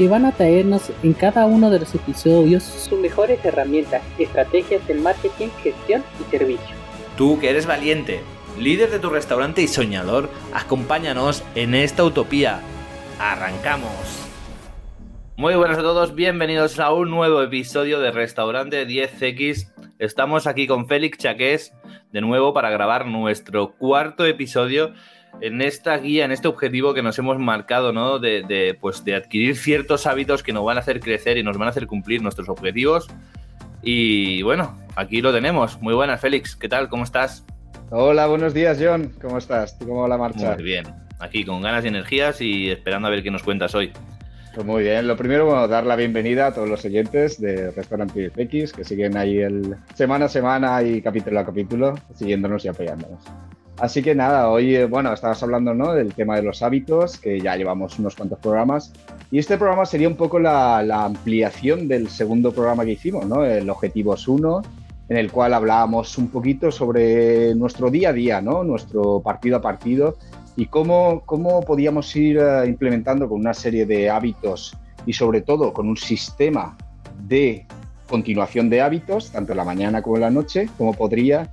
que van a traernos en cada uno de los episodios sus mejores herramientas, estrategias de marketing, gestión y servicio. Tú que eres valiente, líder de tu restaurante y soñador, acompáñanos en esta utopía. ¡Arrancamos! Muy buenas a todos, bienvenidos a un nuevo episodio de Restaurante 10X. Estamos aquí con Félix Chaqués de nuevo para grabar nuestro cuarto episodio en esta guía, en este objetivo que nos hemos marcado, ¿no? De, pues, de adquirir ciertos hábitos que nos van a hacer crecer y nos van a hacer cumplir nuestros objetivos. Y bueno, aquí lo tenemos. Muy buenas, Félix. ¿Qué tal? ¿Cómo estás? Hola, buenos días, John. ¿Cómo estás? ¿Cómo va la marcha? Muy bien. Aquí con ganas y energías y esperando a ver qué nos cuentas hoy. Pues muy bien, lo primero, bueno, dar la bienvenida a todos los oyentes de Restaurante X que siguen ahí el semana a semana y capítulo a capítulo, siguiéndonos y apoyándonos. Así que nada, hoy, eh, bueno, estabas hablando ¿no? del tema de los hábitos, que ya llevamos unos cuantos programas, y este programa sería un poco la, la ampliación del segundo programa que hicimos, ¿no? El Objetivos 1, en el cual hablábamos un poquito sobre nuestro día a día, ¿no? Nuestro partido a partido y cómo, cómo podíamos ir eh, implementando con una serie de hábitos y sobre todo con un sistema de continuación de hábitos, tanto en la mañana como en la noche, cómo podría,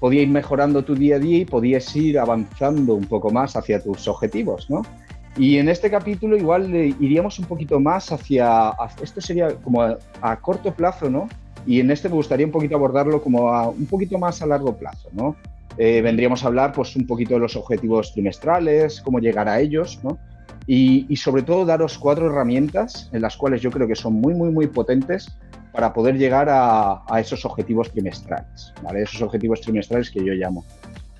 podía ir mejorando tu día a día y podías ir avanzando un poco más hacia tus objetivos, ¿no? Y en este capítulo igual iríamos un poquito más hacia, esto sería como a, corto plazo, ¿no? Y en este me gustaría un poquito abordarlo como a, un poquito más a largo plazo, ¿no? Eh, vendríamos a hablar pues, un poquito de los objetivos trimestrales, cómo llegar a ellos, ¿no? y, sobre todo daros cuatro herramientas en las cuales yo creo que son muy, muy, muy potentes para poder llegar a, esos objetivos trimestrales, ¿vale? Esos objetivos trimestrales que yo llamo.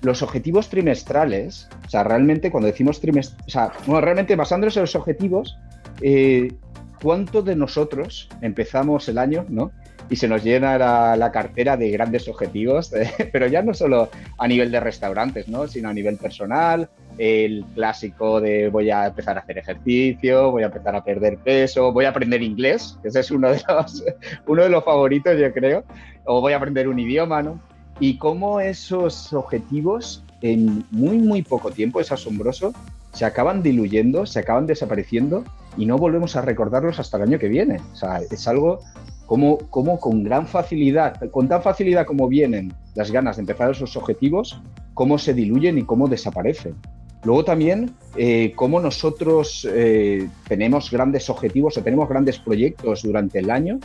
Los objetivos trimestrales, o sea, realmente cuando decimos trimestrales, o sea, bueno, realmente basándonos en los objetivos, eh, ¿cuánto de nosotros empezamos el año, ¿no? y se nos llena la, cartera de grandes objetivos, pero ya no solo a nivel de restaurantes, ¿no? sino a nivel personal, el clásico de voy a empezar a hacer ejercicio, voy a empezar a perder peso, voy a aprender inglés, que ese es uno de los, uno de los favoritos, yo creo, o voy a aprender un idioma, ¿no? Y cómo esos objetivos en muy, muy poco tiempo, es asombroso, se acaban diluyendo, se acaban desapareciendo y no volvemos a recordarlos hasta el año que viene. O sea, es algo como, como con gran facilidad, con tan facilidad como vienen las ganas de empezar esos objetivos, cómo se diluyen y cómo desaparecen. Luego también eh, cómo nosotros eh, tenemos grandes objetivos o tenemos grandes proyectos durante el año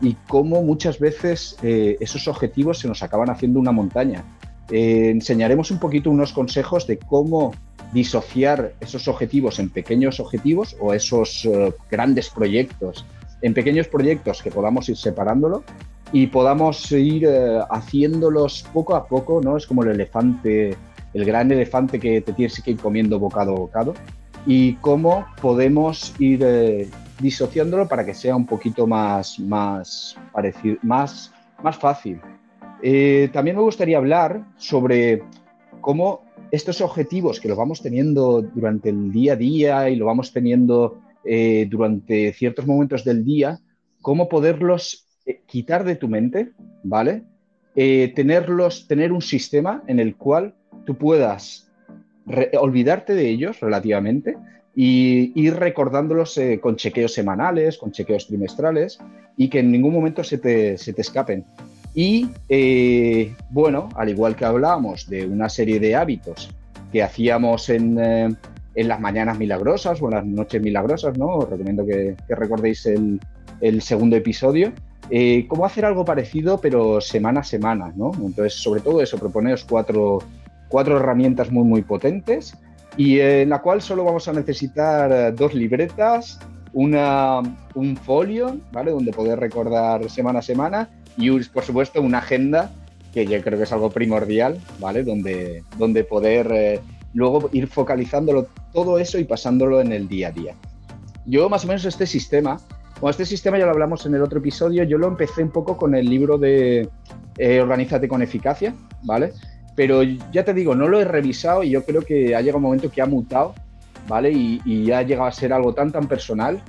y cómo muchas veces eh, esos objetivos se nos acaban haciendo una montaña. enseñaremos un poquito unos consejos de cómo disociar esos objetivos en pequeños objetivos o esos grandes proyectos en pequeños proyectos que podamos ir separándolo y podamos ir eh, haciéndolos poco a poco, ¿no? Es como el elefante, el gran elefante que te tienes que ir comiendo bocado a bocado y cómo podemos ir eh, disociándolo para que sea un poquito más, más, parecido, más, más fácil. Eh, también me gustaría hablar sobre cómo estos objetivos que los vamos teniendo durante el día a día y lo vamos teniendo eh, durante ciertos momentos del día, cómo poderlos quitar de tu mente, ¿vale? Tenerlos, tener un sistema en el cual tú puedas olvidarte de ellos relativamente y ir recordándolos con chequeos semanales, con chequeos trimestrales y que en ningún momento se te, se te escapen. Y bueno, al igual que hablábamos de una serie de hábitos que hacíamos en, en las mañanas milagrosas o en las noches milagrosas, ¿no? Os recomiendo que, recordéis el, segundo episodio. Eh, cómo hacer algo parecido, pero semana a semana, ¿no? Entonces, sobre todo eso, proponeos cuatro, cuatro herramientas muy, muy potentes y en la cual solo vamos a necesitar eh, dos libretas, una, un folio, ¿vale? Donde poder recordar semana a semana y, por supuesto, una agenda que yo creo que es algo primordial, ¿vale? Donde, donde poder eh, luego ir focalizándolo todo eso y pasándolo en el día a día. Yo más o menos este sistema, bueno, este sistema ya lo hablamos en el otro episodio, yo lo empecé un poco con el libro de, eh, organízate con eficacia, ¿vale? Pero ya te digo, no lo he revisado y yo creo que ha llegado un momento que ha mutado, ¿vale? Y, y ha llegado a ser algo tan, tan personal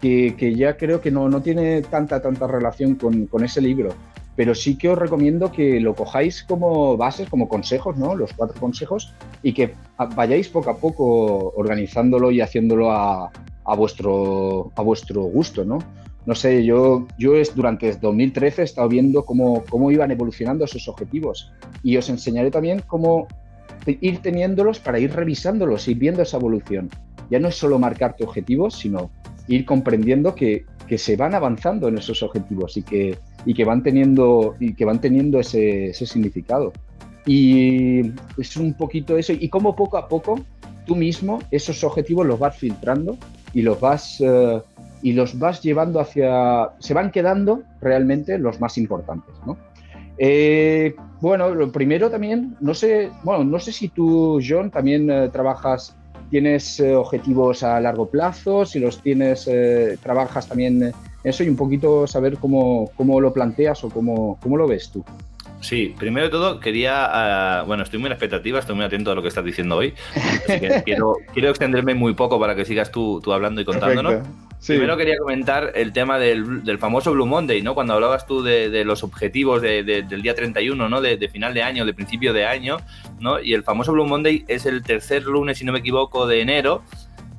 que, que ya creo que no, no, tiene tanta, tanta relación con, con, ese libro. Pero sí que os recomiendo que lo cojáis como bases, como consejos, ¿no? Los cuatro consejos, y que vayáis poco a poco organizándolo y haciéndolo a, a vuestro, a vuestro gusto, ¿no? No sé, yo, yo es, durante 2013 he estado viendo cómo, cómo iban evolucionando esos objetivos y os enseñaré también cómo ir teniéndolos para ir revisándolos, ir viendo esa evolución. Ya no es solo marcarte objetivos, sino ir comprendiendo que, que se van avanzando en esos objetivos y que, y que van teniendo, y que van teniendo ese, ese significado. Y es un poquito eso, y cómo poco a poco tú mismo esos objetivos los vas filtrando y los vas, uh, y los vas llevando hacia... se van quedando realmente los más importantes, ¿no? Eh, bueno, lo primero también, no sé, bueno, no sé si tú, John, también eh, trabajas, tienes eh, objetivos a largo plazo, si los tienes, eh, trabajas también eso y un poquito saber cómo, cómo lo planteas o cómo, cómo lo ves tú. Sí, primero de todo quería, uh, bueno, estoy muy en expectativa, estoy muy atento a lo que estás diciendo hoy, así que quiero, quiero extenderme muy poco para que sigas tú, tú hablando y contándonos. Sí. Primero quería comentar el tema del, del, famoso Blue Monday, ¿no? Cuando hablabas tú de, de los objetivos de, de, del día 31, ¿no? De, final de año, de principio de año, ¿no? Y el famoso Blue Monday es el tercer lunes, si no me equivoco, de enero,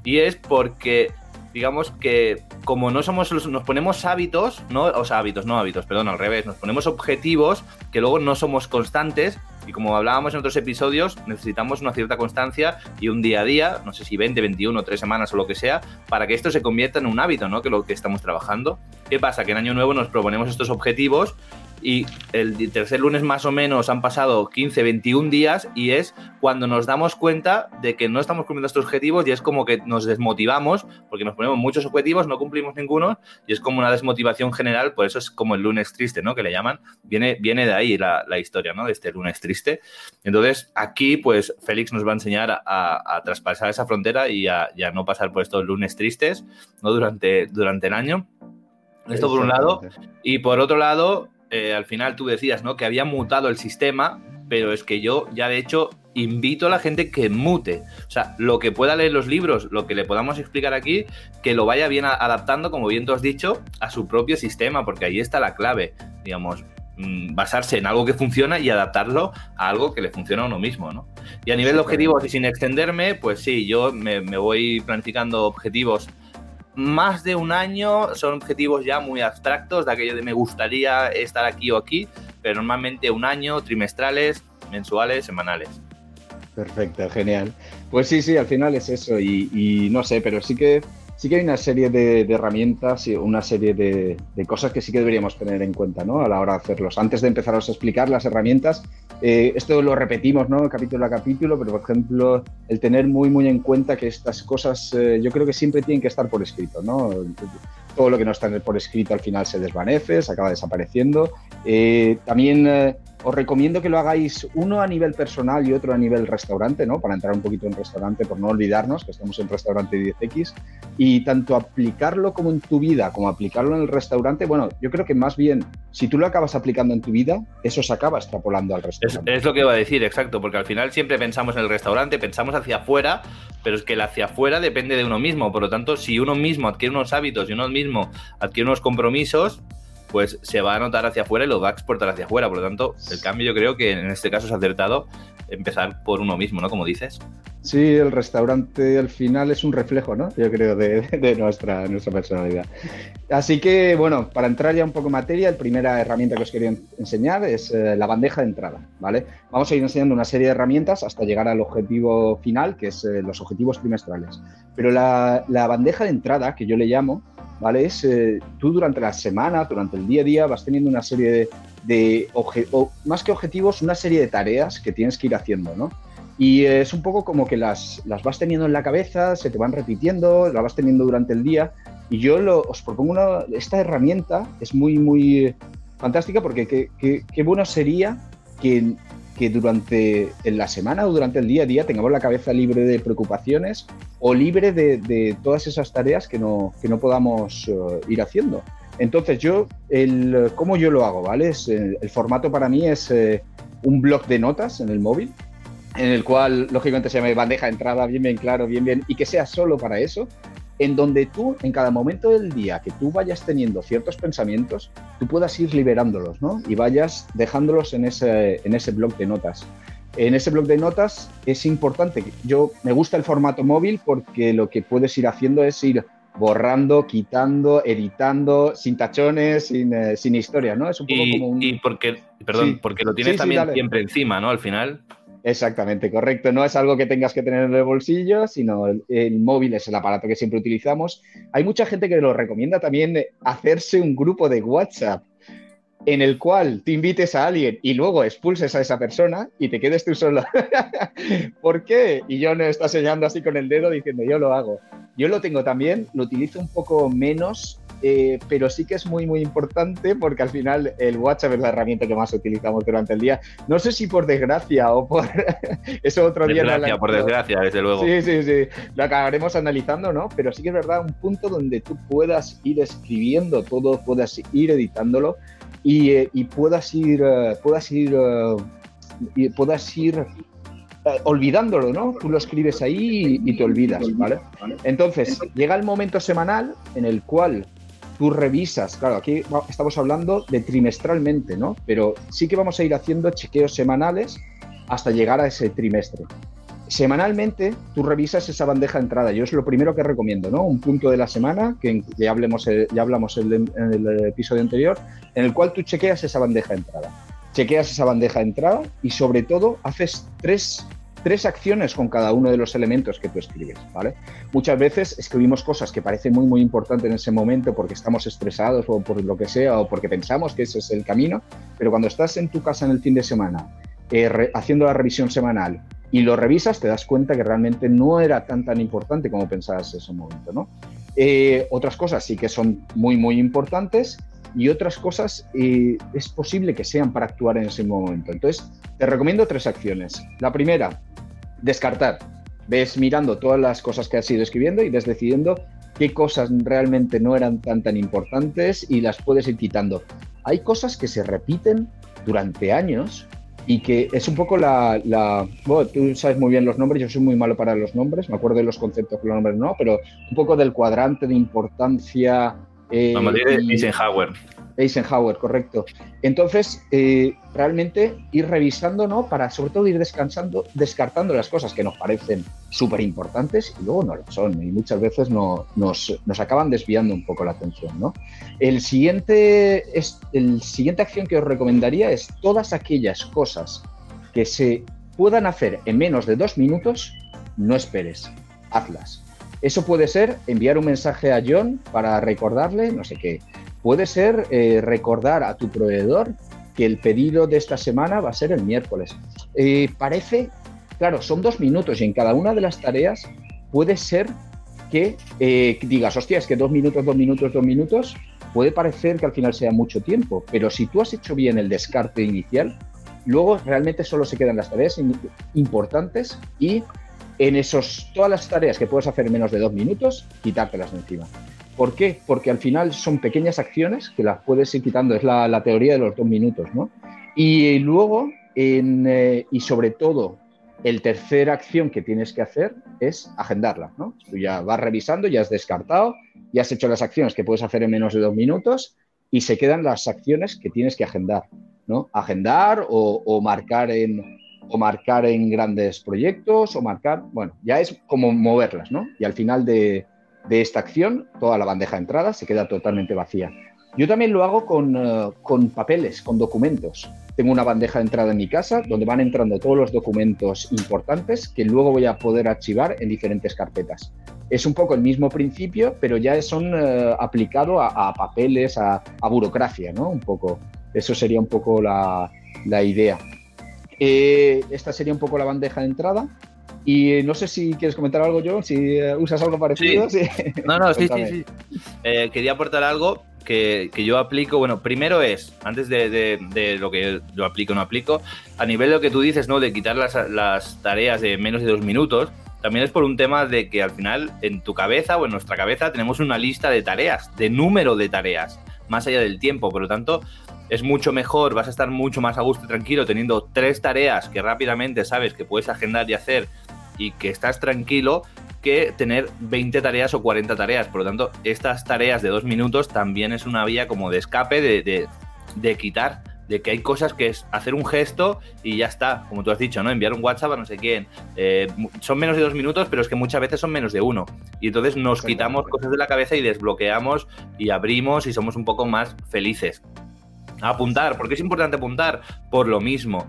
y es porque digamos que como no somos nos ponemos hábitos, no, o sea, hábitos, no hábitos, perdón, al revés, nos ponemos objetivos que luego no somos constantes y como hablábamos en otros episodios, necesitamos una cierta constancia y un día a día, no sé si 20, 21, 3 semanas o lo que sea, para que esto se convierta en un hábito, ¿no? Que lo que estamos trabajando. ¿Qué pasa? Que en año nuevo nos proponemos estos objetivos y el tercer lunes más o menos han pasado 15, 21 días y es cuando nos damos cuenta de que no estamos cumpliendo estos objetivos y es como que nos desmotivamos porque nos ponemos muchos objetivos, no cumplimos ninguno y es como una desmotivación general, por eso es como el lunes triste, ¿no? Que le llaman, viene, viene de ahí la, la historia, ¿no? De este lunes triste. Entonces aquí pues Félix nos va a enseñar a, a traspasar esa frontera y a, y a, no pasar por estos lunes tristes, ¿no? Durante, durante el año. Esto por un lado. Y por otro lado, eh, al final tú decías, ¿no? Que había mutado el sistema, pero es que yo ya de hecho invito a la gente que mute. O sea, lo que pueda leer los libros, lo que le podamos explicar aquí, que lo vaya bien adaptando, como bien tú has dicho, a su propio sistema, porque ahí está la clave, digamos, mm, basarse en algo que funciona y adaptarlo a algo que le funciona a uno mismo, ¿no? Y a nivel de objetivos y sin extenderme, pues sí, yo me, me voy planificando objetivos más de un año son objetivos ya muy abstractos, de aquello de me gustaría estar aquí o aquí, pero normalmente un año, trimestrales, mensuales, semanales. Perfecto, genial. Pues sí, sí, al final es eso y, y no sé, pero sí que sí que hay una serie de, herramientas y una serie de, cosas que sí que deberíamos tener en cuenta ¿no? a la hora de hacerlos. Antes de empezaros a explicar las herramientas, eh, esto lo repetimos ¿no? capítulo a capítulo, pero por ejemplo, el tener muy, muy en cuenta que estas cosas eh, yo creo que siempre tienen que estar por escrito. ¿no? Todo lo que no está por escrito al final se desvanece, se acaba desapareciendo. Eh, también os recomiendo que lo hagáis uno a nivel personal y otro a nivel restaurante, ¿no? Para entrar un poquito en restaurante, por no olvidarnos que estamos en restaurante 10X. Y tanto aplicarlo como en tu vida, como aplicarlo en el restaurante, bueno, yo creo que más bien, si tú lo acabas aplicando en tu vida, eso se acaba extrapolando al restaurante. Es, es lo que iba a decir, exacto, porque al final siempre pensamos en el restaurante, pensamos hacia afuera, pero es que el hacia afuera depende de uno mismo. Por lo tanto, si uno mismo adquiere unos hábitos y uno mismo adquiere unos compromisos, pues se va a notar hacia afuera y lo va a exportar hacia afuera. Por lo tanto, el cambio yo creo que en este caso es acertado empezar por uno mismo, ¿no? Como dices. Sí, el restaurante al final es un reflejo, ¿no? Yo creo, de, nuestra, nuestra personalidad. Así que, bueno, para entrar ya un poco en materia, la primera herramienta que os quería enseñar es eh, la bandeja de entrada, ¿vale? Vamos a ir enseñando una serie de herramientas hasta llegar al objetivo final, que es eh, los objetivos trimestrales. Pero la bandeja de entrada, que yo le llamo, ¿vale? Eh, tú durante la semana, durante el día a día, vas teniendo una serie de, más que objetivos, una serie de tareas que tienes que ir haciendo, ¿no? Y eh, es un poco como que las, las, vas teniendo en la cabeza, se te van repitiendo, las vas teniendo durante el día. Y yo lo, os propongo esta herramienta, es muy, muy fantástica porque qué bueno sería que que durante la semana o durante el día a día tengamos la cabeza libre de preocupaciones o libre de, todas esas tareas que no, que no podamos uh, ir haciendo. Entonces yo, el, ¿cómo yo lo hago? ¿vale? Es, el, el formato para mí es eh, un blog de notas en el móvil, en el cual lógicamente se llame bandeja de entrada, bien, bien claro, bien, bien, y que sea solo para eso, en donde tú, en cada momento del día que tú vayas teniendo ciertos pensamientos, tú puedas ir liberándolos, ¿no? Y vayas dejándolos en ese, en ese blog de notas. En ese blog de notas es importante, yo me gusta el formato móvil porque lo que puedes ir haciendo es ir borrando, quitando, editando, sin tachones, sin, eh, sin historia, ¿no? Es un poco Y, como un... y porque, perdón, Sí. porque lo tienes Sí, también siempre encima, ¿no? Al final. Exactamente, correcto. No es algo que tengas que tener en el bolsillo, sino el, móvil es el aparato que siempre utilizamos. Hay mucha gente que lo recomienda también hacerse un grupo de WhatsApp en el cual te invites a alguien y luego expulses a esa persona y te quedes tú solo. ¿Por qué? Y yo no está señalando así con el dedo diciendo yo lo hago. Yo lo tengo también, lo utilizo un poco menos, eh, pero sí que es muy, muy importante porque al final el WhatsApp es la herramienta que más utilizamos durante el día. No sé si por desgracia o por eso otro día. no Desgracia, la- por desgracia, desde luego. Sí, sí, sí. Lo acabaremos analizando, ¿no? Pero sí que es verdad, un punto donde tú puedas ir escribiendo todo, puedas ir editándolo y, eh, y puedas ir, eh, puedas ir, y puedas ir olvidándolo, ¿no? Tú lo escribes ahí y, y te olvidas, ¿vale? Entonces, llega el momento semanal en el cual tú revisas, claro, aquí estamos hablando de trimestralmente, ¿no? Pero sí que vamos a ir haciendo chequeos semanales hasta llegar a ese trimestre. Semanalmente tú revisas esa bandeja de entrada. Yo es lo primero que recomiendo, ¿no? Un punto de la semana, que ya, hablemos, ya hablamos en el episodio anterior, en el cual tú chequeas esa bandeja de entrada. Chequeas esa bandeja de entrada y sobre todo haces tres, tres acciones con cada uno de los elementos que tú escribes, ¿vale? Muchas veces escribimos cosas que parecen muy, muy importantes en ese momento porque estamos estresados o por lo que sea o porque pensamos que ese es el camino, pero cuando estás en tu casa en el fin de semana eh, haciendo la revisión semanal y lo revisas, te das cuenta que realmente no era tan tan importante como pensabas en ese momento, ¿no? Eh, otras cosas sí que son muy muy importantes y otras cosas eh, es posible que sean para actuar en ese momento. Entonces, te recomiendo tres acciones. La primera, descartar. Ves mirando todas las cosas que has ido escribiendo y ves decidiendo qué cosas realmente no eran tan tan importantes y las puedes ir quitando. Hay cosas que se repiten durante años y que es un poco la, la- bueno, tú sabes muy bien los nombres, yo soy muy malo para los nombres, me acuerdo de los conceptos, pero los nombres no, pero un poco del cuadrante de importancia. Eh, Vamos a decir y- Eisenhower. Eisenhower, correcto. Entonces, eh, realmente ir revisando, ¿no? Para sobre todo ir descansando, descartando las cosas que nos parecen súper importantes y luego no lo son. Y muchas veces no, nos, nos acaban desviando un poco la atención, ¿no? El siguiente, es, el siguiente acción que os recomendaría es todas aquellas cosas que se puedan hacer en menos de dos minutos, no esperes, hazlas. Eso puede ser enviar un mensaje a John para recordarle no sé qué. Puede ser eh, recordar a tu proveedor que el pedido de esta semana va a ser el miércoles. Eh, parece, claro, son dos minutos y en cada una de las tareas puede ser que eh, digas, hostia, es que dos minutos, dos minutos, dos minutos, puede parecer que al final sea mucho tiempo, pero si tú has hecho bien el descarte inicial, luego realmente solo se quedan las tareas importantes y en esos, todas las tareas que puedes hacer en menos de dos minutos, quitártelas de encima. ¿Por qué? Porque al final son pequeñas acciones que las puedes ir quitando, es la, la teoría de los dos minutos, ¿no? Y luego, en, eh, y sobre todo, el tercer acción que tienes que hacer es agendarla, ¿no? Tú ya vas revisando, ya has descartado, ya has hecho las acciones que puedes hacer en menos de dos minutos y se quedan las acciones que tienes que agendar, ¿no? Agendar o marcar en, o marcar en grandes proyectos o marcar, bueno, ya es como moverlas, ¿no? Y al final de, de esta acción, toda la bandeja de entrada se queda totalmente vacía. Yo también lo hago con, eh, con papeles, con documentos. Tengo una bandeja de entrada en mi casa donde van entrando todos los documentos importantes que luego voy a poder archivar en diferentes carpetas. Es un poco el mismo principio, pero ya son eh, aplicado a, a papeles, a, a burocracia, ¿no? Un poco. Eso sería un poco la, la idea. Eh, esta sería un poco la bandeja de entrada. Y no sé si quieres comentar algo, John, si eh, usas algo parecido. Sí. No, no, sí, sí. Eh, quería aportar algo que, que yo aplico. Bueno, primero es, antes de, de- de lo que yo aplico o no aplico, a nivel de lo que tú dices, ¿no? De quitar las, las tareas de menos de dos minutos, también es por un tema de que al final en tu cabeza o en nuestra cabeza tenemos una lista de tareas, de número de tareas. más allá del tiempo. Por lo tanto, es mucho mejor, vas a estar mucho más a gusto y tranquilo teniendo tres tareas que rápidamente sabes que puedes agendar y hacer y que estás tranquilo que tener 20 tareas o 40 tareas. Por lo tanto, estas tareas de dos minutos también es una vía como de escape, de, de, quitar, de que hay cosas que es hacer un gesto y ya está, como tú has dicho, ¿no? Enviar un WhatsApp a no sé quién. Eh, son menos de dos minutos, pero es que muchas veces son menos de uno. Y entonces nos quitamos cosas de la cabeza y desbloqueamos y abrimos y somos un poco más felices. Apuntar, ¿por qué es importante apuntar? Por lo mismo.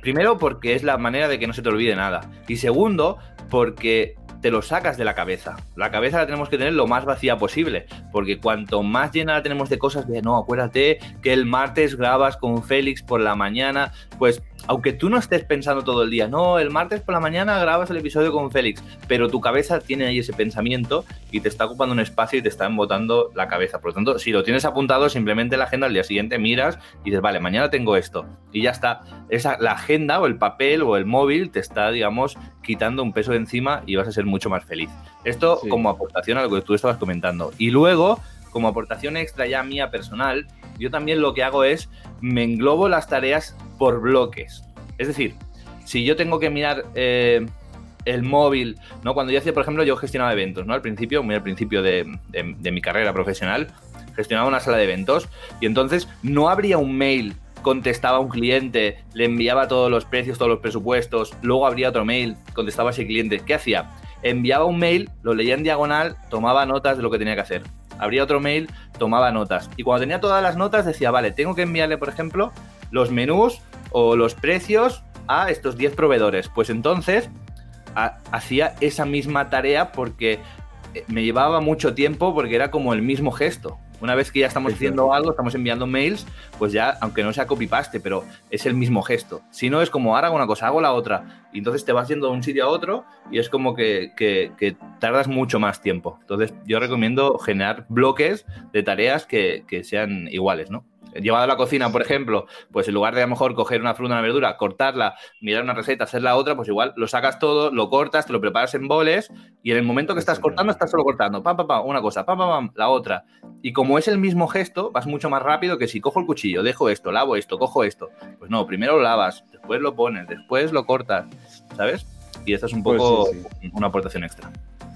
Primero, porque es la manera de que no se te olvide nada. Y segundo, porque te lo sacas de la cabeza. La cabeza la tenemos que tener lo más vacía posible, porque cuanto más llena la tenemos de cosas de, no, acuérdate que el martes grabas con Félix por la mañana, pues aunque tú no estés pensando todo el día, no, el martes por la mañana grabas el episodio con Félix, pero tu cabeza tiene ahí ese pensamiento y te está ocupando un espacio y te está embotando la cabeza. Por lo tanto, si lo tienes apuntado, simplemente la agenda al día siguiente miras y dices, vale, mañana tengo esto. Y ya está. Esa, la agenda o el papel o el móvil te está, digamos, quitando un peso de encima y vas a ser mucho más feliz. Esto como aportación a lo que tú estabas comentando. Y luego, como aportación extra ya mía personal, yo también lo que hago es me englobo las tareas por bloques. Es decir, si yo tengo que mirar eh, el móvil, ¿no? Cuando yo hacía, por ejemplo, yo gestionaba eventos, ¿no? Al principio, muy al principio de, mi carrera profesional, gestionaba una sala de eventos y entonces no habría un mail contestaba a un cliente, le enviaba todos los precios, todos los presupuestos, luego abría otro mail, contestaba a ese cliente. ¿Qué hacía? Enviaba un mail, lo leía en diagonal, tomaba notas de lo que tenía que hacer abría otro mail, tomaba notas. Y cuando tenía todas las notas decía, vale, tengo que enviarle, por ejemplo, los menús o los precios a estos 10 proveedores. Pues entonces hacía esa misma tarea porque eh, me llevaba mucho tiempo porque era como el mismo gesto. Una vez que ya estamos haciendo algo, estamos enviando mails, pues ya, aunque no sea copy-paste, pero es el mismo gesto. Si no, es como ahora hago una cosa, hago la otra. Y entonces te vas yendo de un sitio a otro y es como que, que, tardas mucho más tiempo. Entonces, yo recomiendo generar bloques de tareas que, que sean iguales, ¿no? Llevado a la cocina, por ejemplo, pues en lugar de a lo mejor coger una fruta, una verdura, cortarla, mirar una receta, hacer la otra, pues igual lo sacas todo, lo cortas, te lo preparas en boles y en el momento que estás cortando, estás solo cortando, pam, pam, pam, una cosa, pam, pam, pam, la otra. Y como es el mismo gesto, vas mucho más rápido que si cojo el cuchillo, dejo esto, lavo esto, cojo esto. Pues no, primero lo lavas, después lo pones, después lo cortas, ¿sabes? Y esto es un pues poco una aportación extra.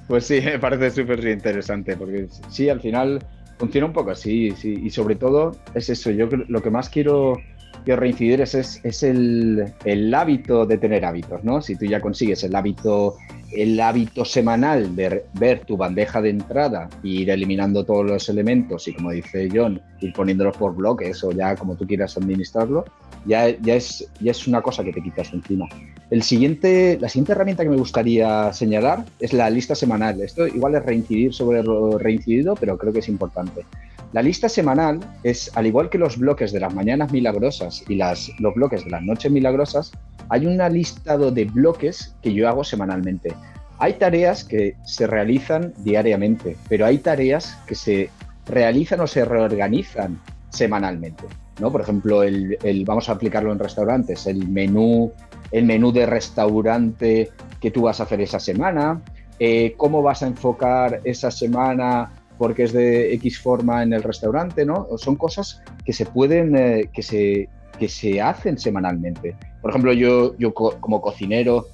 Pues sí, me parece súper interesante, porque sí, al final Funciona un poco así, sí. Y sobre todo es eso. Yo lo que más quiero, quiero reincidir es, es, el, el, hábito de tener hábitos, ¿no? Si tú ya consigues el hábito, el hábito semanal de ver tu bandeja de entrada e ir eliminando todos los elementos y, como dice John, ir poniéndolos por bloques o ya como tú quieras administrarlo, ya, ya, es, ya es una cosa que te quitas encima. El siguiente, la siguiente herramienta que me gustaría señalar es la lista semanal. Esto igual es reincidir sobre lo reincidido, pero creo que es importante. La lista semanal es, al igual que los bloques de las mañanas milagrosas y las, los bloques de las noches milagrosas, hay un listado de bloques que yo hago semanalmente. Hay tareas que se realizan diariamente, pero hay tareas que se realizan o se reorganizan semanalmente. ¿no? Por ejemplo, el, vamos a aplicarlo en restaurantes, el menú el menú de restaurante que tú vas a hacer esa semana, eh, cómo vas a enfocar esa semana porque es de X forma en el restaurante, ¿no? Son cosas que se pueden, eh, que, se, que se hacen semanalmente. Por ejemplo, yo, yo como cocinero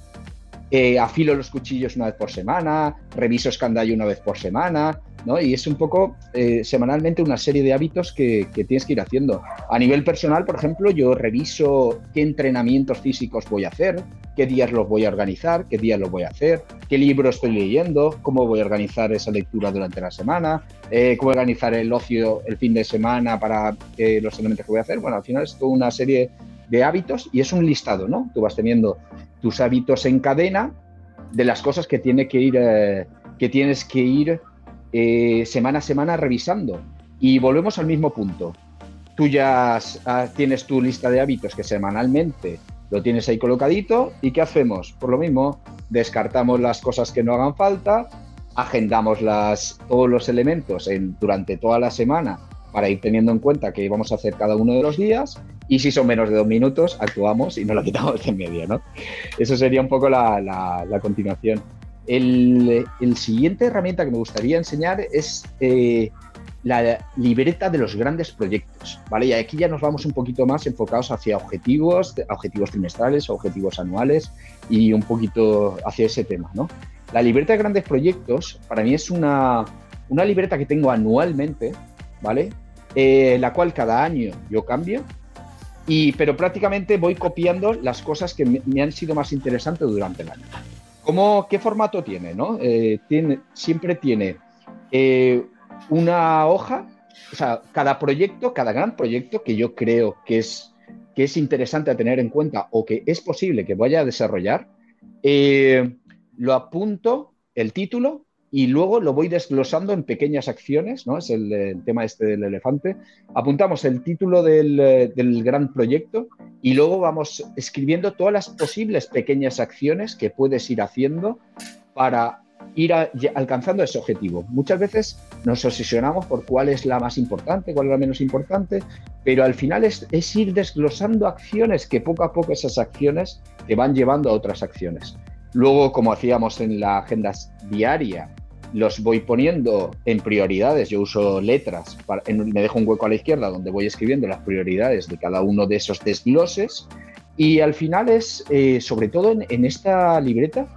eh, afilo los cuchillos una vez por semana, reviso escandallo una vez por semana, ¿no? Y es un poco eh, semanalmente una serie de hábitos que, tienes que ir haciendo. A nivel personal, por ejemplo, yo reviso qué entrenamientos físicos voy a hacer, qué días los voy a organizar, qué días los voy a hacer, qué libro estoy leyendo, cómo voy a organizar esa lectura durante la semana, eh, cómo organizar el ocio el fin de semana para los elementos que voy a hacer. Bueno, al final es toda una serie de hábitos y es un listado, ¿no? Tú vas teniendo tus hábitos en cadena de las cosas que, tiene que ir, eh, que tienes que ir eh, semana a semana revisando. Y volvemos al mismo punto. Tú ya tienes tu lista de hábitos que semanalmente lo tienes ahí colocadito. ¿Y qué hacemos? Por lo mismo, descartamos las cosas que no hagan falta, agendamos las, todos los elementos en, durante toda la semana para ir teniendo en cuenta qué vamos a hacer cada uno de los días y si son menos de dos minutos, actuamos y no lo quitamos de en medio, ¿no? Eso sería un poco la, la, continuación. El, el, siguiente herramienta que me gustaría enseñar es eh, la libreta de los grandes proyectos, ¿vale? Y aquí ya nos vamos un poquito más enfocados hacia objetivos, objetivos trimestrales, objetivos anuales y un poquito hacia ese tema, ¿no? La libreta de grandes proyectos para mí es una, una libreta que tengo anualmente, ¿vale? Eh, la cual cada año yo cambio, y, pero prácticamente voy copiando las cosas que me, han sido más interesantes durante el año. ¿Cómo, ¿Qué formato tiene? ¿no? Eh, tiene siempre tiene eh, una hoja, o sea, cada proyecto, cada gran proyecto que yo creo que es, que es interesante a tener en cuenta o que es posible que vaya a desarrollar, lo apunto el título y luego lo voy desglosando en pequeñas acciones, ¿no? Es el, tema este del elefante. Apuntamos el título del, del, gran proyecto y luego vamos escribiendo todas las posibles pequeñas acciones que puedes ir haciendo para ir alcanzando ese objetivo. Muchas veces nos obsesionamos por cuál es la más importante, cuál es la menos importante, pero al final es, es, ir desglosando acciones que poco a poco esas acciones te van llevando a otras acciones. Luego, como hacíamos en la agenda diaria, los voy poniendo en prioridades. Yo uso letras, me dejo un hueco a la izquierda donde voy escribiendo las prioridades de cada uno de esos desgloses. Y al final es, eh, sobre todo en, en esta libreta,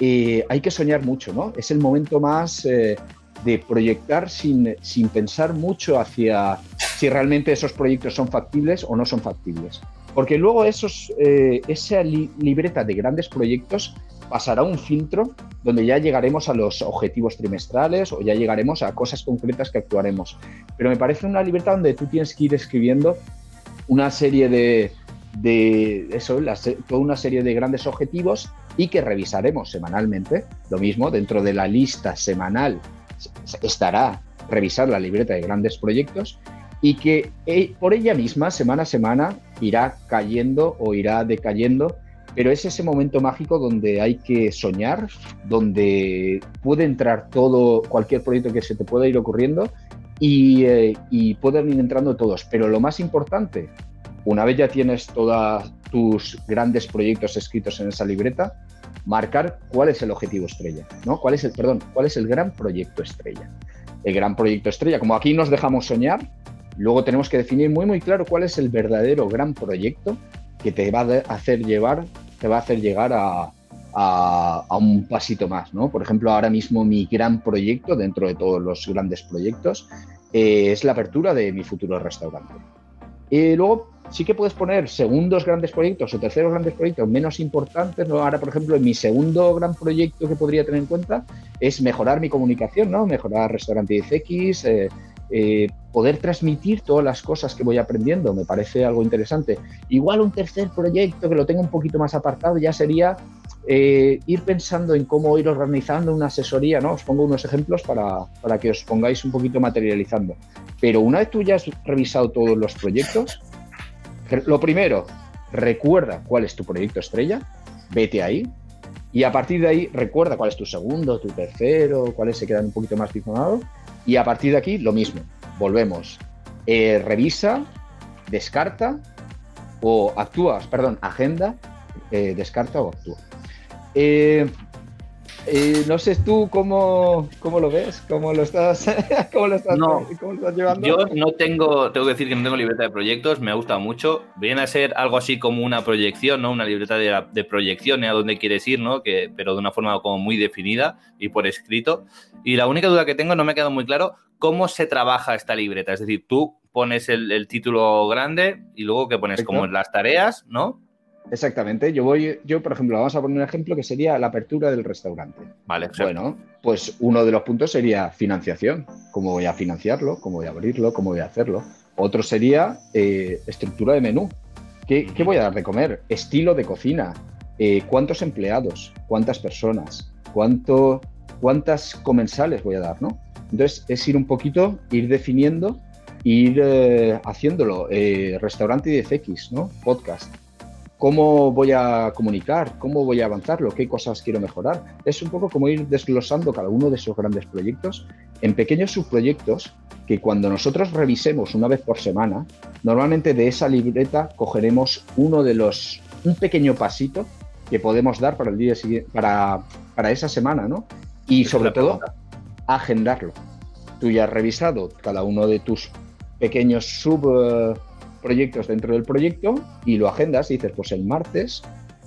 eh, hay que soñar mucho, ¿no? Es el momento más eh, de proyectar sin, sin, pensar mucho hacia si realmente esos proyectos son factibles o no son factibles. Porque luego esos, eh, esa libreta de grandes proyectos pasará un filtro donde ya llegaremos a los objetivos trimestrales o ya llegaremos a cosas concretas que actuaremos. Pero me parece una libreta donde tú tienes que ir escribiendo una serie de, de eso, toda una serie de grandes objetivos y que revisaremos semanalmente. Lo mismo, dentro de la lista semanal estará revisar la libreta de grandes proyectos y que eh, por ella misma, semana a semana, irá cayendo o irá decayendo, pero es ese momento mágico donde hay que soñar, donde puede entrar todo, cualquier proyecto que se te pueda ir ocurriendo y, eh, pueden ir entrando todos. Pero lo más importante, una vez ya tienes todos tus grandes proyectos escritos en esa libreta, marcar cuál es el objetivo estrella, ¿no? ¿Cuál es el, perdón, cuál es el gran proyecto estrella? El gran proyecto estrella, como aquí nos dejamos soñar, luego tenemos que definir muy muy claro cuál es el verdadero gran proyecto que te va a hacer llevar, te va a hacer llegar a, un pasito más, ¿no? Por ejemplo, ahora mismo mi gran proyecto dentro de todos los grandes proyectos eh, es la apertura de mi futuro restaurante. Y luego sí que puedes poner segundos grandes proyectos o terceros grandes proyectos menos importantes. Ahora, por ejemplo, mi segundo gran proyecto que podría tener en cuenta es mejorar mi comunicación, ¿no? mejorar Restaurante 10X, eh, eh, poder transmitir todas las cosas que voy aprendiendo, me parece algo interesante. Igual un tercer proyecto que lo tengo un poquito más apartado ya sería eh, ir pensando en cómo ir organizando una asesoría, ¿no? Os pongo unos ejemplos para, para que os pongáis un poquito materializando. Pero una vez tú ya has revisado todos los proyectos, lo primero, recuerda cuál es tu proyecto estrella, vete ahí, y a partir de ahí recuerda cuál es tu segundo, tu tercero, cuáles se quedan un poquito más difuminados, y a partir de aquí lo mismo, volvemos. Eh, revisa, descarta o actúas, perdón, agenda, eh, descarta o actúa. Eh, eh, no sé tú cómo, cómo, lo ves, cómo lo estás, cómo lo estás, llevando. Yo no tengo, tengo que decir que no tengo libreta de proyectos, me ha gustado mucho. Viene a ser algo así como una proyección, ¿no? Una libreta de, de proyección a dónde quieres ir, ¿no? Que, pero de una forma como muy definida y por escrito. Y la única duda que tengo, no me ha quedado muy claro, cómo se trabaja esta libreta. Es decir, tú pones el, título grande y luego que pones como las tareas, ¿no? Exactamente. Yo voy, yo, por ejemplo, vamos a poner un ejemplo que sería la apertura del restaurante. Vale. Bueno, pues uno de los puntos sería financiación. ¿Cómo voy a financiarlo? ¿Cómo voy a abrirlo? ¿Cómo voy a hacerlo? Otro sería eh, estructura de menú. ¿Qué, voy a dar de comer? Estilo de cocina. Eh, ¿Cuántos empleados? ¿Cuántas personas? ¿Cuánto, ¿Cuántas comensales voy a dar? ¿no? Entonces, es ir un poquito, ir definiendo, ir eh, haciéndolo. restaurante 10X, ¿no? Podcast cómo voy a comunicar, cómo voy a avanzarlo, qué cosas quiero mejorar. Es un poco como ir desglosando cada uno de esos grandes proyectos en pequeños subproyectos que cuando nosotros revisemos una vez por semana, normalmente de esa libreta cogeremos uno de los, un pequeño pasito que podemos dar para el día siguiente, para, para esa semana, ¿no? Y sobre todo, agendarlo. tú ya has revisado cada uno de tus pequeños subproyectos dentro del proyecto y lo agendas y dices, pues el martes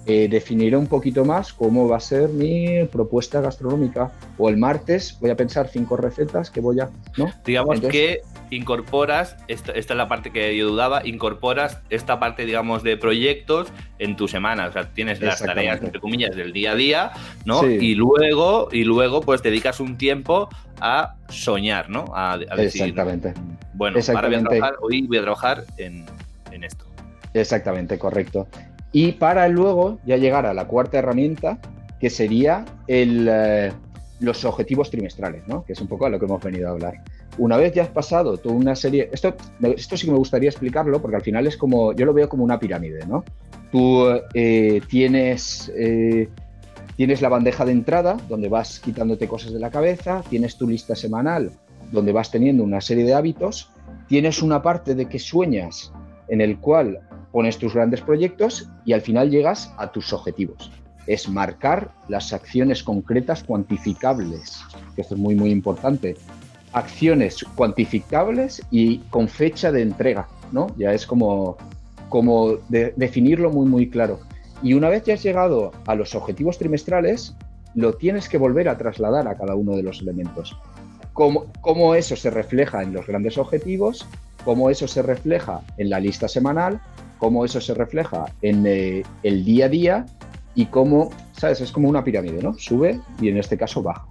eh, definiré un poquito más cómo va a ser mi propuesta gastronómica. O el martes voy a pensar cinco recetas que voy a. ¿no? Digamos que incorporas, esta, es la parte que yo dudaba, incorporas esta parte, digamos, de proyectos en tu semana. O sea, tienes las tareas, entre comillas, del día a día, ¿no? Y luego, y luego, pues dedicas un tiempo a soñar, ¿no? A, decir, Exactamente. Bueno, ahora voy a trabajar, hoy voy a trabajar en, en esto. Exactamente, correcto. Y para luego ya llegar a la cuarta herramienta, que sería el, eh, los objetivos trimestrales, ¿no? que es un poco a lo que hemos venido a hablar. Una vez ya has pasado toda una serie, esto, esto sí que me gustaría explicarlo porque al final es como, yo lo veo como una pirámide, ¿no? Tú eh, tienes, eh, tienes la bandeja de entrada donde vas quitándote cosas de la cabeza, tienes tu lista semanal donde vas teniendo una serie de hábitos, tienes una parte de que sueñas en el cual pones tus grandes proyectos y al final llegas a tus objetivos. Es marcar las acciones concretas cuantificables, que esto es muy, muy importante. Acciones cuantificables y con fecha de entrega, ¿no? Ya es como, como definirlo muy, muy claro. Y una vez ya has llegado a los objetivos trimestrales, lo tienes que volver a trasladar a cada uno de los elementos. Cómo, eso se refleja en los grandes objetivos, cómo eso se refleja en la lista semanal, cómo eso se refleja en eh, el día a día y cómo, ¿sabes? Es como una pirámide, ¿no? Sube y en este caso baja.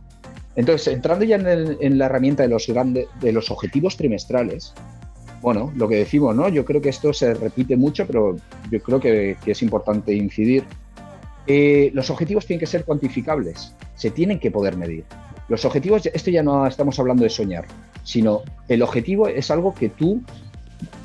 Entonces, entrando ya en, la herramienta de los, grandes, de los objetivos trimestrales, bueno, lo que decimos, ¿no? Yo creo que esto se repite mucho, pero yo creo que, es importante incidir. Eh, los objetivos tienen que ser cuantificables, se tienen que poder medir. Los objetivos, esto ya no estamos hablando de soñar, sino el objetivo es algo que tú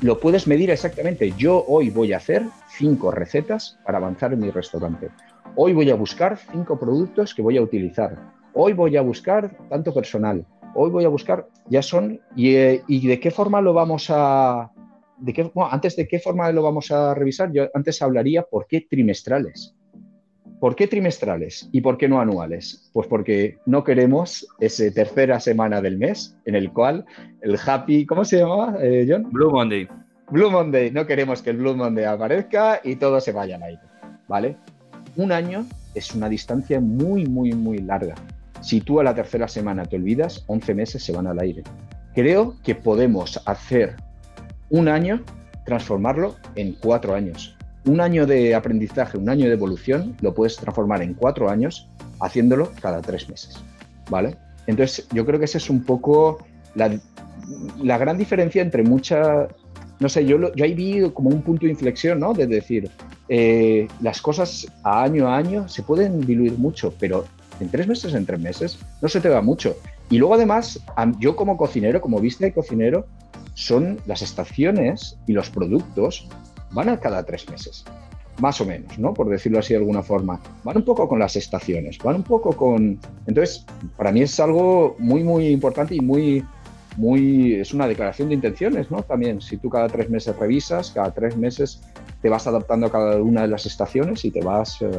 lo puedes medir exactamente. Yo hoy voy a hacer cinco recetas para avanzar en mi restaurante. Hoy voy a buscar cinco productos que voy a utilizar. Hoy voy a buscar tanto personal. Hoy voy a buscar, ya son, y, eh, de qué forma lo vamos a, de qué, antes de qué forma lo vamos a revisar, yo antes hablaría por qué trimestrales. ¿Por qué trimestrales y por qué no anuales? Pues porque no queremos esa tercera semana del mes en el cual el happy, ¿cómo se llamaba, eh, John? Blue Monday. Blue Monday, no queremos que el Blue Monday aparezca y todos se vayan a ir, ¿vale? Un año es una distancia muy, muy, muy larga. Si tú a la tercera semana te olvidas, 11 meses se van al aire. Creo que podemos hacer un año, transformarlo en cuatro años un año de aprendizaje, un año de evolución, lo puedes transformar en cuatro años haciéndolo cada tres meses. ¿Vale? Entonces, yo creo que esa es un poco la, gran diferencia entre muchas. No sé, yo, yo ahí vi como un punto de inflexión, ¿no? De decir, eh, las cosas a año a año se pueden diluir mucho, pero en tres meses, en tres meses, no se te va mucho. Y luego, además, yo como cocinero, como viste de cocinero, son las estaciones y los productos van a cada tres meses, más o menos, ¿no? Por decirlo así de alguna forma. Van un poco con las estaciones, van un poco con... Entonces, para mí es algo muy, muy importante y muy, muy... Es una declaración de intenciones, ¿no? También, si tú cada tres meses revisas, cada tres meses te vas adaptando a cada una de las estaciones y te vas eh,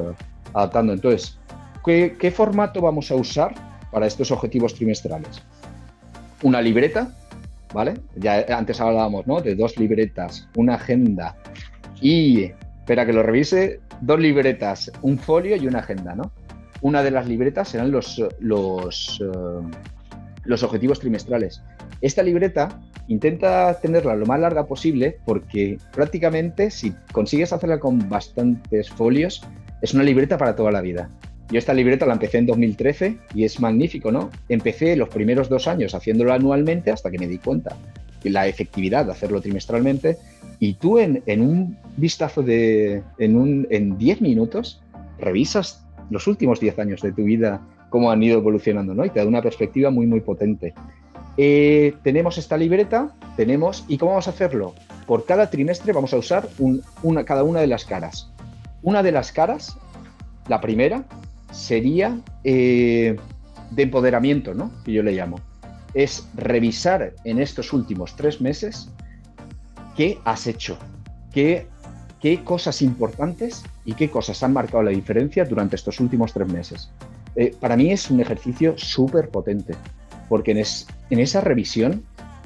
adaptando. Entonces, ¿qué, ¿qué formato vamos a usar para estos objetivos trimestrales? Una libreta, ¿vale? Ya antes hablábamos, ¿no? De dos libretas, una agenda y, espera que lo revise, dos libretas, un folio y una agenda, ¿no? Una de las libretas serán los, eh, los objetivos trimestrales. Esta libreta intenta tenerla lo más larga posible porque prácticamente si consigues hacerla con bastantes folios, es una libreta para toda la vida. Yo esta libreta la empecé en 2013 y es magnífico, ¿no? Empecé los primeros dos años haciéndolo anualmente hasta que me di cuenta la efectividad de hacerlo trimestralmente y tú en, un vistazo de, en, un, en 10 minutos, revisas los últimos 10 años de tu vida, cómo han ido evolucionando, ¿no? Y te da una perspectiva muy, muy potente. Eh, tenemos esta libreta, tenemos, ¿y cómo vamos a hacerlo? Por cada trimestre vamos a usar una, cada una de las caras. Una de las caras, la primera, sería eh, de empoderamiento, ¿no? Que yo le llamo. Es revisar en estos últimos tres meses qué has hecho, qué, qué cosas importantes y qué cosas han marcado la diferencia durante estos últimos tres meses. Eh, para mí es un ejercicio súper potente, porque en esa revisión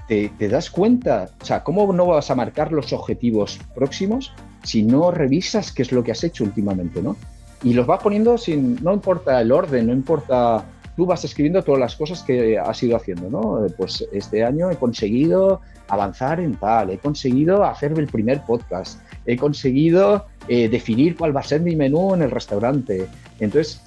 te, te, das cuenta, o sea, ¿cómo no vas a marcar los objetivos próximos si no revisas qué es lo que has hecho últimamente, ¿no? Y los vas poniendo sin, no importa el orden, no importa, tú vas escribiendo todas las cosas que has ido haciendo, ¿no? Pues este año he conseguido avanzar en tal, he conseguido hacer el primer podcast, he conseguido eh, definir cuál va a ser mi menú en el restaurante. Entonces,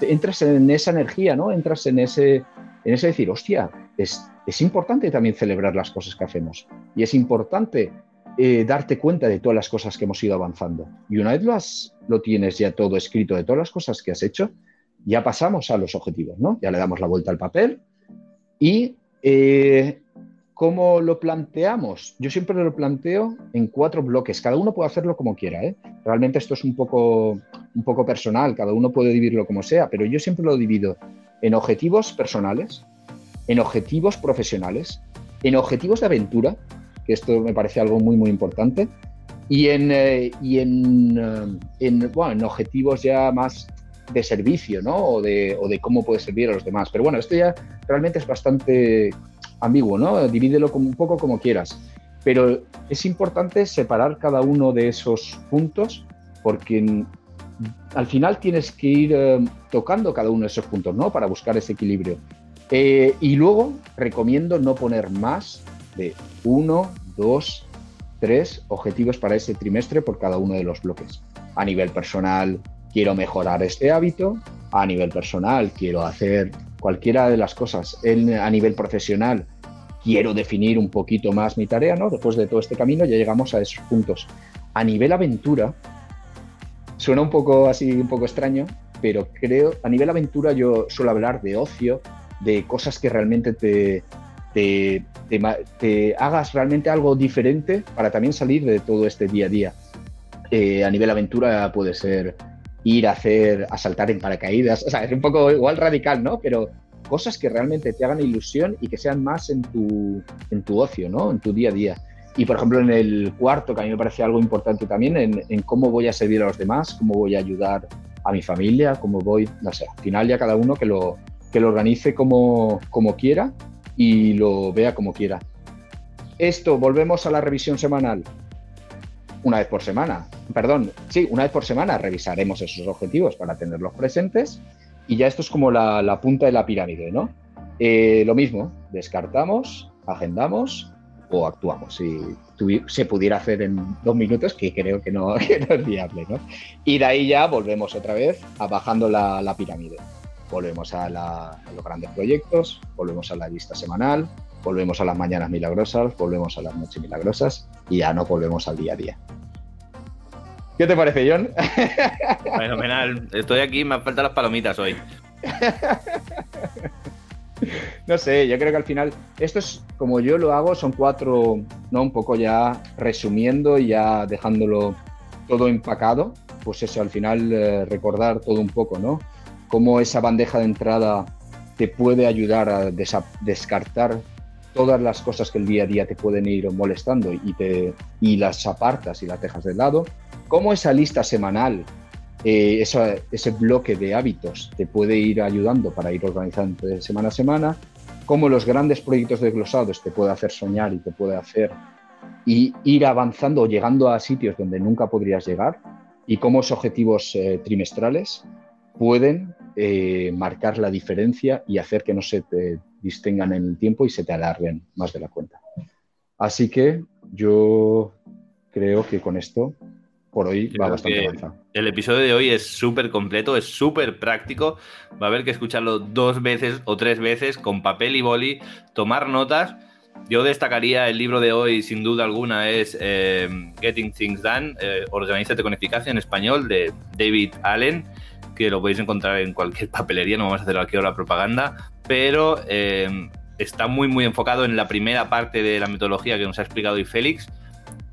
entras en esa energía, ¿no? Entras en ese, en ese decir, hostia, es, es importante también celebrar las cosas que hacemos. Y es importante eh, darte cuenta de todas las cosas que hemos ido avanzando. Y una vez lo, lo tienes ya todo escrito de todas las cosas que has hecho, ya pasamos a los objetivos, ¿no? Ya le damos la vuelta al papel y eh, ¿cómo lo planteamos? Yo siempre lo planteo en cuatro bloques. Cada uno puede hacerlo como quiera, ¿eh? Realmente esto es un poco, un poco personal, cada uno puede dividirlo como sea, pero yo siempre lo divido en objetivos personales, en objetivos profesionales, en objetivos de aventura, que esto me parece algo muy, muy importante, y en, eh, y en, en, bueno, en, objetivos ya más de servicio, ¿no? O de, o de, cómo puede servir a los demás. Pero bueno, esto ya realmente es bastante ambiguo, ¿no? Divídelo como, un poco como quieras. Pero es importante separar cada uno de esos puntos porque al final tienes que ir eh, tocando cada uno de esos puntos, ¿no? Para buscar ese equilibrio. Eh, y luego recomiendo no poner más de uno, dos, tres objetivos para ese trimestre por cada uno de los bloques. A nivel personal, quiero mejorar este hábito. A nivel personal, quiero hacer cualquiera de las cosas. a nivel profesional, quiero definir un poquito más mi tarea, ¿no? Después de todo este camino ya llegamos a esos puntos. A nivel aventura, suena un poco así, un poco extraño, pero creo, a nivel aventura yo suelo hablar de ocio, de cosas que realmente te, te, hagas realmente algo diferente para también salir de todo este día a día. Eh, a nivel aventura puede ser ir a hacer, a saltar en paracaídas, o sea, es un poco igual radical, ¿no? Pero cosas que realmente te hagan ilusión y que sean más en tu, en tu ocio, ¿no? En tu día a día. Y por ejemplo, en el cuarto, que a mí me parece algo importante también, en, cómo voy a servir a los demás, cómo voy a ayudar a mi familia, cómo voy, no sé, al final ya cada uno que lo, que lo organice como, como quiera y lo vea como quiera. Esto, volvemos a la revisión semanal. Una vez por semana, perdón, sí, una vez por semana revisaremos esos objetivos para tenerlos presentes y ya esto es como la, punta de la pirámide, ¿no? Eh, lo mismo, descartamos, agendamos o actuamos. Si se pudiera hacer en dos minutos, que creo que no, es viable, ¿no? Y de ahí ya volvemos otra vez a bajando la, pirámide volvemos a, los grandes proyectos, volvemos a la lista semanal, volvemos a las mañanas milagrosas, volvemos a las noches milagrosas y ya no volvemos al día a día. ¿Qué te parece, John? Fenomenal. Estoy aquí, me faltan las palomitas hoy. no sé, yo creo que al final, esto es como yo lo hago, son cuatro, ¿no? Un poco ya resumiendo y ya dejándolo todo empacado, pues eso, al final eh, recordar todo un poco, ¿no? cómo esa bandeja de entrada te puede ayudar a descartar todas las cosas que el día a día te pueden ir molestando y, te, y las apartas y las dejas de lado, cómo esa lista semanal, eh, ese bloque de hábitos te puede ir ayudando para ir organizando de semana a semana, cómo los grandes proyectos desglosados te puede hacer soñar y te puede hacer y ir avanzando o llegando a sitios donde nunca podrías llegar y cómo esos objetivos eh, trimestrales pueden eh, marcar la diferencia y hacer que no se te distingan en el tiempo y se te alarguen más de la cuenta. Así que yo creo que con esto por hoy va bastante avanzado. El episodio de hoy es súper completo, es súper práctico. Va a haber que escucharlo dos veces o tres veces con papel y boli, tomar notas. Yo destacaría el libro de hoy, sin duda alguna, es eh, Getting Things Done, eh, Organízate con Eficacia en español, de David Allen que lo podéis encontrar en cualquier papelería, no vamos a hacer aquí ahora propaganda, pero eh, está muy, muy enfocado en la primera parte de la metodología que nos ha explicado hoy Félix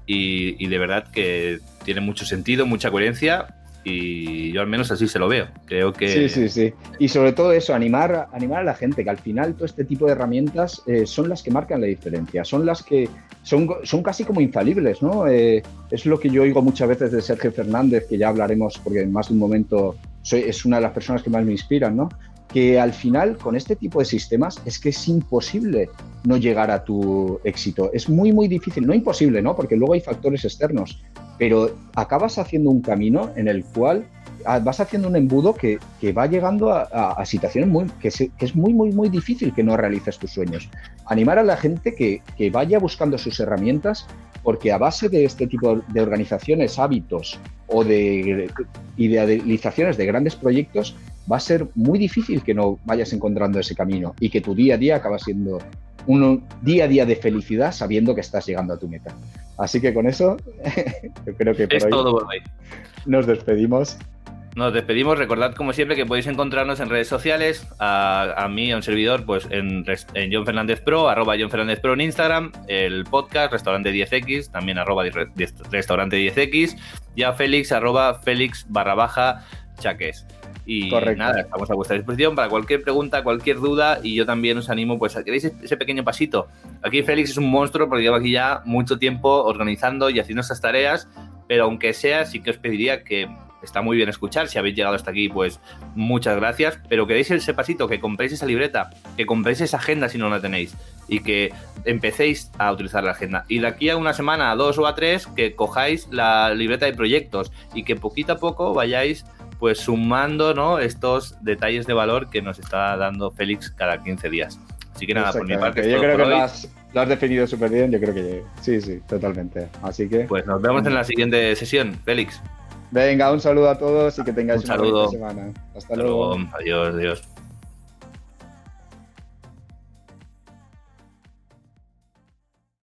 y, de verdad que tiene mucho sentido, mucha coherencia y yo al menos así se lo veo. Creo que... Sí, sí, sí. Y sobre todo eso, animar, animar a la gente, que al final todo este tipo de herramientas eh, son las que marcan la diferencia, son las que son, son casi como infalibles, ¿no? Eh, es lo que yo oigo muchas veces de Sergio Fernández, que ya hablaremos porque en más de un momento es una de las personas que más me inspiran, ¿no? Que al final con este tipo de sistemas es que es imposible no llegar a tu éxito. Es muy, muy difícil, no imposible, ¿no? Porque luego hay factores externos, pero acabas haciendo un camino en el cual ah, vas haciendo un embudo que, va llegando a, situaciones muy, que, es muy, muy, muy difícil que no realices tus sueños. Animar a la gente que, que vaya buscando sus herramientas porque a base de este tipo de organizaciones, hábitos o de idealizaciones de grandes proyectos, va a ser muy difícil que no vayas encontrando ese camino y que tu día a día acaba siendo un día a día de felicidad sabiendo que estás llegando a tu meta. Así que con eso, yo creo que por hoy nos despedimos. Nos despedimos. Recordad, como siempre, que podéis encontrarnos en redes sociales. A, mí, a un servidor, pues en, en, John Fernández Pro, arroba John Fernández Pro en Instagram. El podcast, Restaurante 10X, también arroba Restaurante 10X. Y a Félix, arroba Félix barra baja Chaques. Y nada, estamos a vuestra disposición para cualquier pregunta, cualquier duda. Y yo también os animo, pues, a que deis ese pequeño pasito. Aquí Félix es un monstruo porque lleva aquí ya mucho tiempo organizando y haciendo estas tareas. Pero aunque sea, sí que os pediría que está muy bien escuchar. Si habéis llegado hasta aquí, pues muchas gracias. Pero que deis ese pasito, que compréis esa libreta, que compréis esa agenda si no la tenéis y que empecéis a utilizar la agenda. Y de aquí a una semana, a dos o a tres, que cojáis la libreta de proyectos y que poquito a poco vayáis pues sumando ¿no? estos detalles de valor que nos está dando Félix cada 15 días. Así que nada, por mi parte. Yo creo que lo has, lo has, definido súper bien, yo creo que sí, sí, totalmente. Así que. Pues nos vemos en la siguiente sesión, Félix. Venga, un saludo a todos y que tengáis un una semana. Hasta, luego. Adiós, adiós.